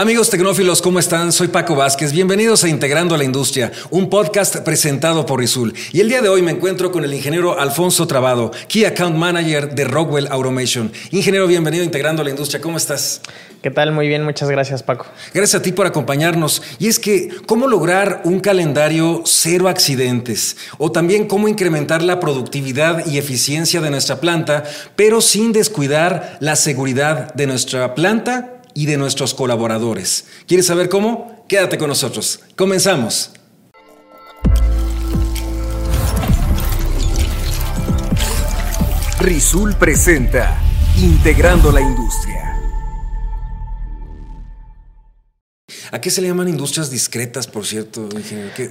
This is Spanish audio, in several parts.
Amigos tecnófilos, ¿cómo están? Soy Paco Vázquez. Bienvenidos a Integrando a la Industria, un podcast presentado por Rizul. Y el día de hoy me encuentro con el ingeniero Alfonso Trabado, Key Account Manager de Rockwell Automation. Ingeniero, bienvenido a Integrando a la Industria. ¿Cómo estás? ¿Qué tal? Muy bien, muchas gracias Paco. Gracias a ti por acompañarnos. Y es que, ¿cómo lograr un calendario cero accidentes? O también cómo incrementar la productividad y eficiencia de nuestra planta, pero sin descuidar la seguridad de nuestra planta y de nuestros colaboradores. ¿Quieres saber cómo? Quédate con nosotros. Comenzamos. Rizul presenta Integrando la Industria. ¿A qué se le llaman industrias discretas, por cierto,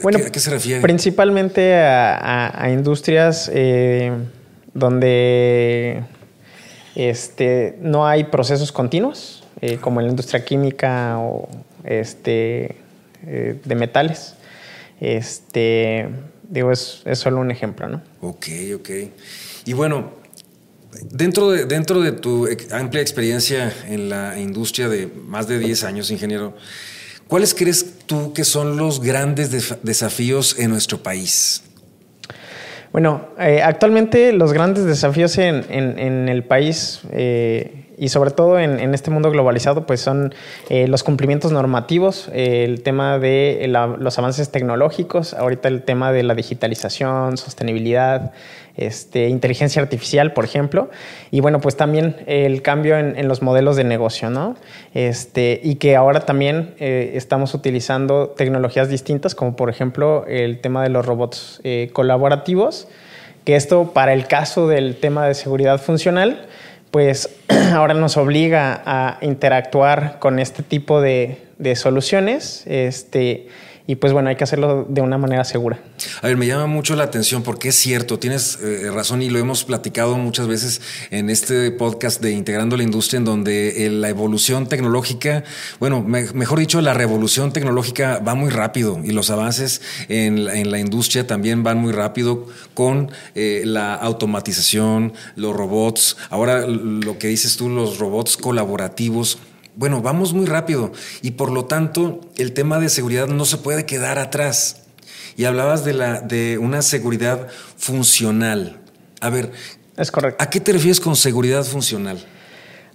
bueno, ¿A qué se refiere? Principalmente a, industrias eh, donde este, no hay procesos continuos eh, como en la industria química o este, eh, de metales. Este, digo, es, es, solo un ejemplo, ¿no? Ok, ok. Y bueno, dentro de, dentro de tu amplia experiencia en la industria de más de 10 años, ingeniero, ¿cuáles crees tú que son los grandes desafíos en nuestro país? Bueno, eh, actualmente los grandes desafíos en, en, el país y sobre todo en, este mundo globalizado, pues son eh, los cumplimientos normativos, el tema de los avances tecnológicos, ahorita el tema de la digitalización, sostenibilidad, este, inteligencia artificial, por ejemplo, y bueno, pues también el cambio en, los modelos de negocio, ¿no? Este, y que ahora también eh, estamos utilizando tecnologías distintas, como por ejemplo el tema de los robots eh, colaborativos, que esto para el caso del tema de seguridad funcional, pues ahora nos obliga a interactuar con este tipo de, de soluciones. Este, y pues bueno, hay que hacerlo de una manera segura. A ver, me llama mucho la atención porque es cierto, tienes eh, razón y lo hemos platicado muchas veces en este podcast de Integrando la Industria, en donde eh, la evolución tecnológica, bueno, mejor dicho, la revolución tecnológica va muy rápido y los avances en, la industria también van muy rápido con eh, la automatización, los robots, ahora lo que dices tú, los robots colaborativos bueno, vamos muy rápido y por lo tanto el tema de seguridad no se puede quedar atrás. Y hablabas de, la, de una seguridad funcional. A ver, es correcto. ¿A qué te refieres con seguridad funcional?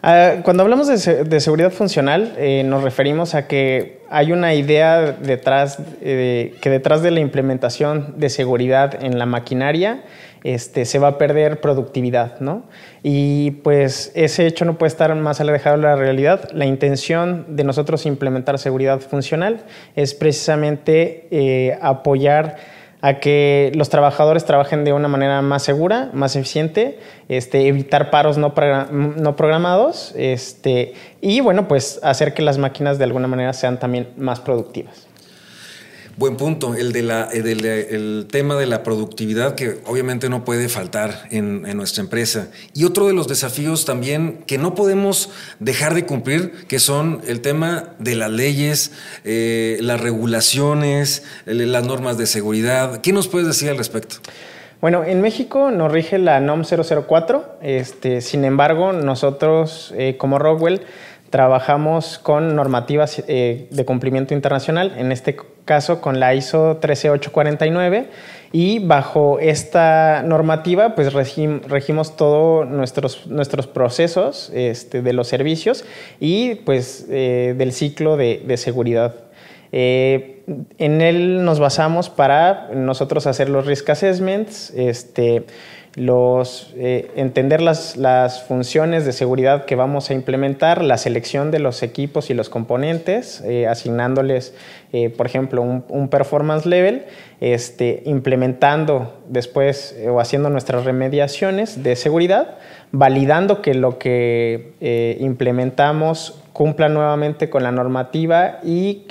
Ah, cuando hablamos de, seguridad funcional, eh, nos referimos a que hay una idea detrás, eh, que detrás de la implementación de seguridad en la maquinaria este, se va a perder productividad, ¿no? Y pues ese hecho no puede estar más alejado de la realidad. La intención de nosotros implementar seguridad funcional es precisamente eh, apoyar a que los trabajadores trabajen de una manera más segura, más eficiente, este, evitar paros no, no programados este, y bueno, pues hacer que las máquinas de alguna manera sean también más productivas. Buen punto, el, de la, el, tema de la productividad que obviamente no puede faltar en, nuestra empresa. Y otro de los desafíos también que no podemos dejar de cumplir, que son el tema de las leyes, eh, las regulaciones, las normas de seguridad. ¿Qué nos puedes decir al respecto? Bueno, en México nos rige la NOM 004, este, sin embargo, nosotros eh, como Rockwell trabajamos con normativas eh, de cumplimiento internacional, en este caso con la ISO 13849 y bajo esta normativa pues regimos todos nuestros, nuestros procesos este, de los servicios y pues eh, del ciclo de, seguridad. Eh, en él nos basamos para nosotros hacer los risk assessments, este, los, eh, entender las, las, funciones de seguridad que vamos a implementar, la selección de los equipos y los componentes, eh, asignándoles, eh, por ejemplo, un, un, performance level, este, implementando después o haciendo nuestras remediaciones de seguridad, validando que lo que implementamos cumpla nuevamente con la normativa y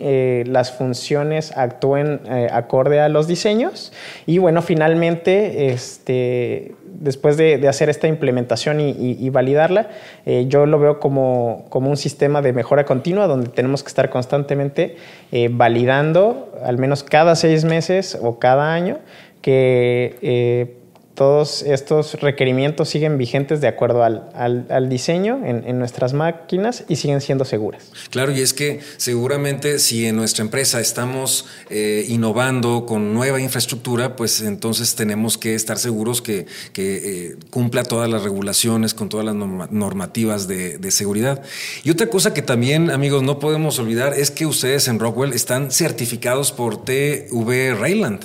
las funciones actúen acorde a los diseños. Y bueno, finalmente, este, después de, hacer esta implementación y, validarla, eh, yo lo veo como, un sistema de mejora continua donde tenemos que estar constantemente eh, validando, al menos cada seis meses o cada año, que eh, todos estos requerimientos siguen vigentes de acuerdo al, al, diseño en, en, nuestras máquinas y siguen siendo seguras. Claro, y es que seguramente si en nuestra empresa estamos eh, innovando con nueva infraestructura, pues entonces tenemos que estar seguros que, que eh, cumpla todas las regulaciones, con todas las normativas de, de seguridad. Y otra cosa que también, amigos, no podemos olvidar es que ustedes en Rockwell están certificados por TV Rayland.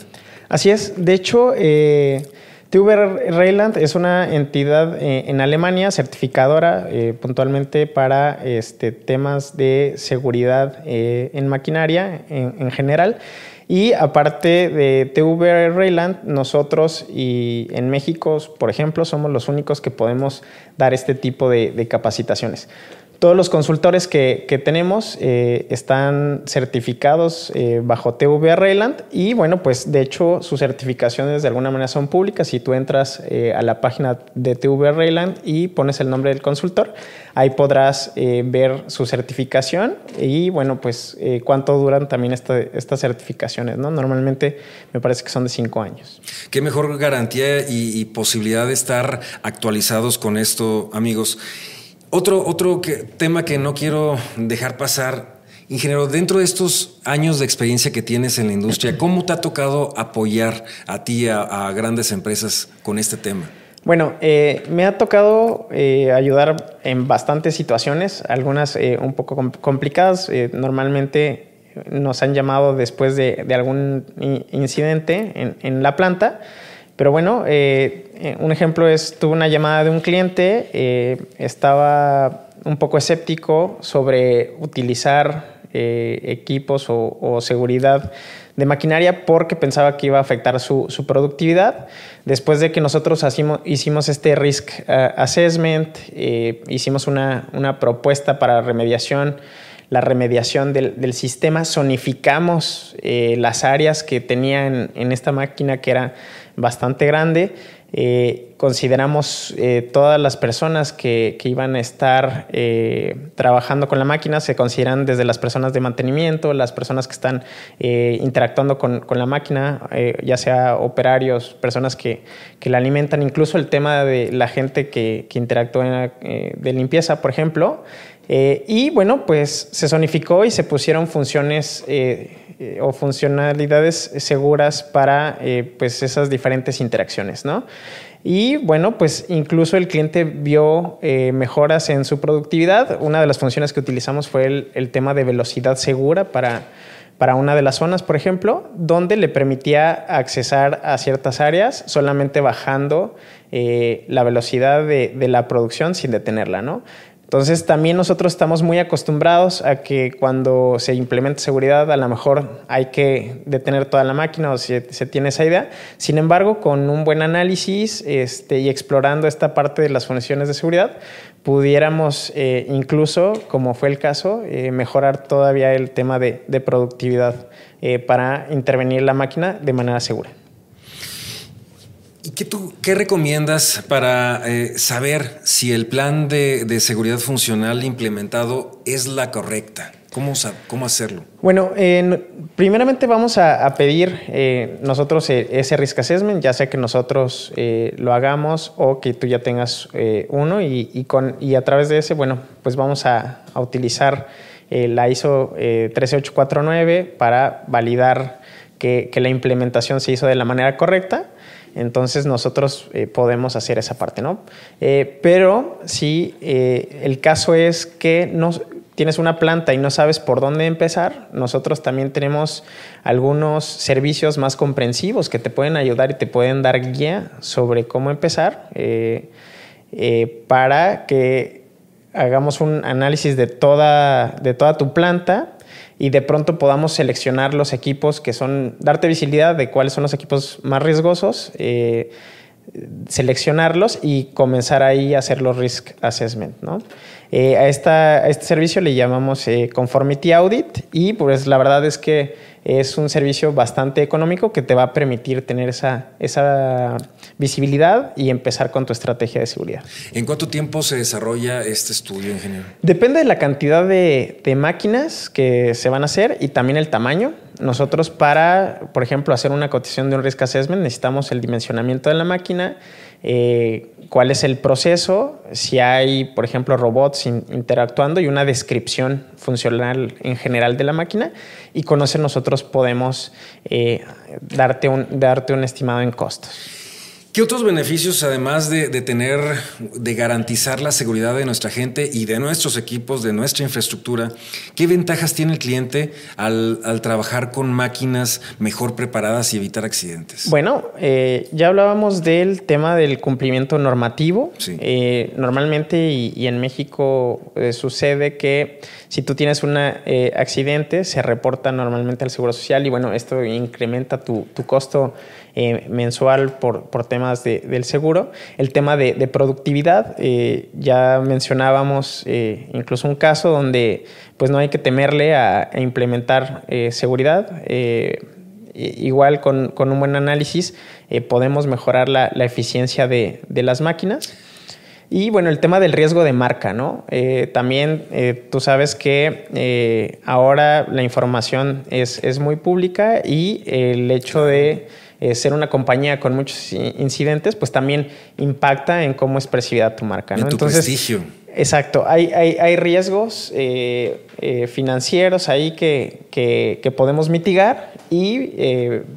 Así es. De hecho, eh, TV Rayland es una entidad eh, en Alemania certificadora eh, puntualmente para este, temas de seguridad eh, en maquinaria en, general. Y aparte de TV Rayland, nosotros y en México, por ejemplo, somos los únicos que podemos dar este tipo de capacitaciones. Todos los consultores que, tenemos eh, están certificados eh, bajo TVA Rayland y bueno, pues de hecho sus certificaciones de alguna manera son públicas. Si tú entras eh, a la página de TVA Rayland y pones el nombre del consultor, ahí podrás ver su certificación y bueno, pues cuánto duran también estas certificaciones. ¿no? Normalmente me parece que son de cinco años. Qué mejor garantía y posibilidad de estar actualizados con esto, amigos. Otro, otro tema que no quiero dejar pasar, ingeniero, dentro de estos años de experiencia que tienes en la industria, ¿cómo te ha tocado apoyar a ti, a, grandes empresas con este tema? Bueno, eh, me ha tocado eh, ayudar en bastantes situaciones, algunas eh, un poco complicadas. normalmente nos han llamado después de, algún incidente en, en la planta. Pero bueno, eh, eh, un ejemplo es, tuve una llamada de un cliente, eh, estaba un poco escéptico sobre utilizar equipos o, seguridad de maquinaria porque pensaba que iba a afectar su, productividad. Después de que nosotros hicimos este risk assessment, hicimos una, propuesta para remediación, la remediación del, sistema, zonificamos las áreas que tenía en, en esta máquina que era bastante grande. Eh, consideramos eh, todas las personas que, iban a estar eh, trabajando con la máquina, se consideran desde las personas de mantenimiento, las personas que están interactuando con, la máquina, ya sea operarios, personas que, la alimentan, incluso el tema de la gente que, que interactúa de limpieza, por ejemplo. y bueno, pues se zonificó y se pusieron funciones eh, o funcionalidades seguras para eh, pues esas diferentes interacciones, ¿no? Y bueno, pues incluso el cliente vio eh, mejoras en su productividad. Una de las funciones que utilizamos fue el, tema de velocidad segura para, para una de las zonas, por ejemplo, donde le permitía accesar a ciertas áreas solamente bajando la velocidad de, de, la producción sin detenerla, ¿no? Entonces también nosotros estamos muy acostumbrados a que cuando se implementa seguridad a lo mejor hay que detener toda la máquina o se, se tiene esa idea. Sin embargo, con un buen análisis este, y explorando esta parte de las funciones de seguridad, pudiéramos eh, incluso, como fue el caso, eh, mejorar todavía el tema de, productividad eh, para intervenir la máquina de manera segura. ¿Y qué, tú, qué recomiendas para eh, saber si el plan de, seguridad funcional implementado es la correcta? ¿Cómo, cómo hacerlo? Bueno, primeramente vamos a, pedir eh, nosotros eh, ese risk assessment, ya sea que nosotros lo hagamos o que tú ya tengas uno y, con, y a través de ese, bueno, pues vamos a, a utilizar la ISO 13849 para validar que, que la implementación se hizo de la manera correcta entonces nosotros eh, podemos hacer esa parte, ¿no? Eh, pero si eh, el caso es que no, tienes una planta y no sabes por dónde empezar, nosotros también tenemos algunos servicios más comprensivos que te pueden ayudar y te pueden dar guía sobre cómo empezar para que hagamos un análisis de toda, de toda tu planta y de pronto podamos seleccionar los equipos que son, darte visibilidad de cuáles son los equipos más riesgosos, eh, seleccionarlos y comenzar ahí a hacer los risk assessment. ¿no? Eh, a, esta, este servicio le llamamos eh, Conformity Audit y pues la verdad es que es un servicio bastante económico que te va a permitir tener esa, esa visibilidad y empezar con tu estrategia de seguridad. ¿En cuánto tiempo se desarrolla este estudio, ingeniero? Depende de la cantidad de, de máquinas que se van a hacer y también el tamaño. Nosotros para, por ejemplo, hacer una cotización de un risk assessment necesitamos el dimensionamiento de la máquina, eh, cuál es el proceso, si hay, por ejemplo, robots interactuando y una descripción funcional en general de la máquina y con eso nosotros podemos eh, darte, un, darte un estimado en costos. ¿Qué otros beneficios, además de, tener, de garantizar la seguridad de nuestra gente y de nuestros equipos, de nuestra infraestructura, qué ventajas tiene el cliente al, trabajar con máquinas mejor preparadas y evitar accidentes? Bueno, eh, ya hablábamos del tema del cumplimiento normativo. Eh, normalmente, y, en México eh, sucede que si tú tienes un accidente, se reporta normalmente al Seguro Social y bueno, esto incrementa tu, tu costo eh, mensual por, por temas de, del seguro. El tema de, de productividad, eh, ya mencionábamos eh, incluso un caso donde pues no hay que temerle a, implementar seguridad. igual con, con, un buen análisis podemos mejorar la, la eficiencia de, de las máquinas. Y bueno, el tema del riesgo de marca, ¿no? también tú sabes que ahora la información es, es, muy pública y el hecho de eh, ser una compañía con muchos incidentes, pues también impacta en cómo es percibida tu marca. ¿no? En tu Entonces, prestigio. Exacto, hay, hay, hay riesgos eh, eh, financieros ahí que, que, podemos mitigar y,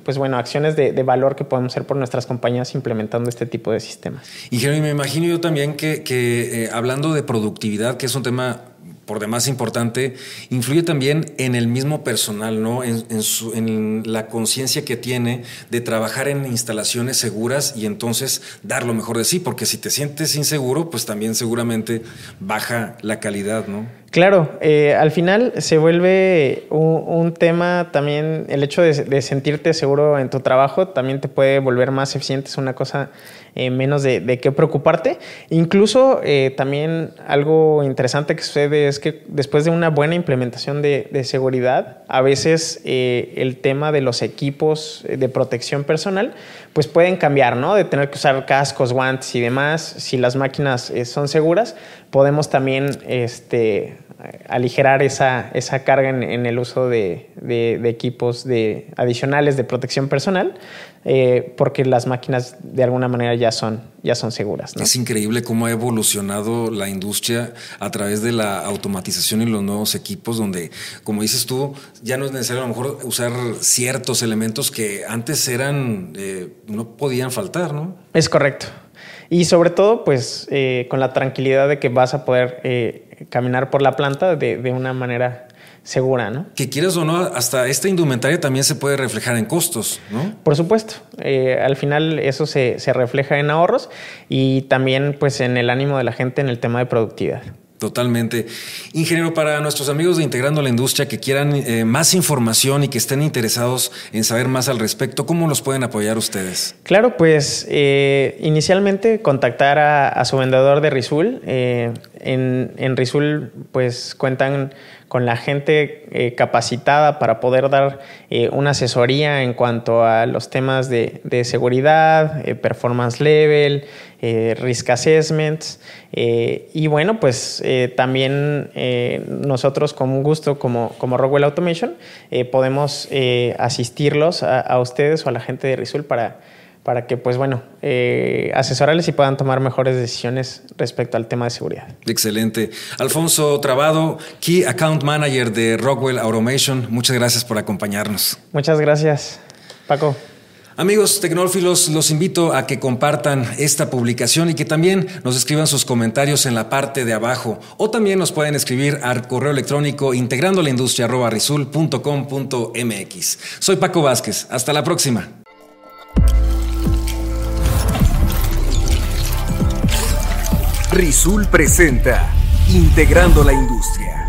pues bueno, acciones de, de, valor que podemos hacer por nuestras compañías implementando este tipo de sistemas. Y Jeremy, me imagino yo también que, que hablando de productividad, que es un tema por demás importante, influye también en el mismo personal, ¿no? En, su, en la conciencia que tiene de trabajar en instalaciones seguras y entonces dar lo mejor de sí, porque si te sientes inseguro, pues también seguramente baja la calidad, ¿no? Claro, eh, al final se vuelve un, tema también, el hecho de, sentirte seguro en tu trabajo también te puede volver más eficiente, es una cosa eh, menos de, qué preocuparte. Incluso eh, también algo interesante que sucede es que después de una buena implementación de, seguridad, a veces el tema de los equipos de protección personal, pues pueden cambiar, ¿no? De tener que usar cascos, guantes y demás, si las máquinas son seguras, podemos también este, aligerar esa, esa carga en, el uso de, equipos de, adicionales de protección personal, eh, porque las máquinas de alguna manera ya son, ya son seguras. Es increíble cómo ha evolucionado la industria a través de la automatización y los nuevos equipos, donde, como dices tú, ya no es necesario a lo mejor usar ciertos elementos que antes eran, eh, no podían faltar, ¿no? Es correcto. Y sobre todo, pues, eh, con la tranquilidad de que vas a poder caminar por la planta de, una manera segura, ¿no? Que quieras o no, hasta esta indumentaria también se puede reflejar en costos, ¿no? Por supuesto. Eh, al final eso se, se refleja en ahorros y también, pues, en el ánimo de la gente en el tema de productividad. Totalmente. Ingeniero, para nuestros amigos de Integrando la Industria que quieran eh, más información y que estén interesados en saber más al respecto, ¿cómo los pueden apoyar ustedes? Claro, pues eh, inicialmente contactar a, su vendedor de Rizul. Eh, en, en pues cuentan con la gente eh, capacitada para poder dar eh, una asesoría en cuanto a los temas de, seguridad, eh, performance level, risk assessments. y bueno, pues también nosotros con gusto como, como Rockwell Automation podemos asistirlos a, a, ustedes o a la gente de Rizul para para que, pues bueno, eh, asesorarles y puedan tomar mejores decisiones respecto al tema de seguridad. Excelente. Alfonso Trabado, Key Account Manager de Rockwell Automation, muchas gracias por acompañarnos. Muchas gracias, Paco. Amigos tecnófilos, los invito a que compartan esta publicación y que también nos escriban sus comentarios en la parte de abajo o también nos pueden escribir al correo electrónico integrando la industria Soy Paco Vázquez. Hasta la próxima. Rizul presenta Integrando la Industria.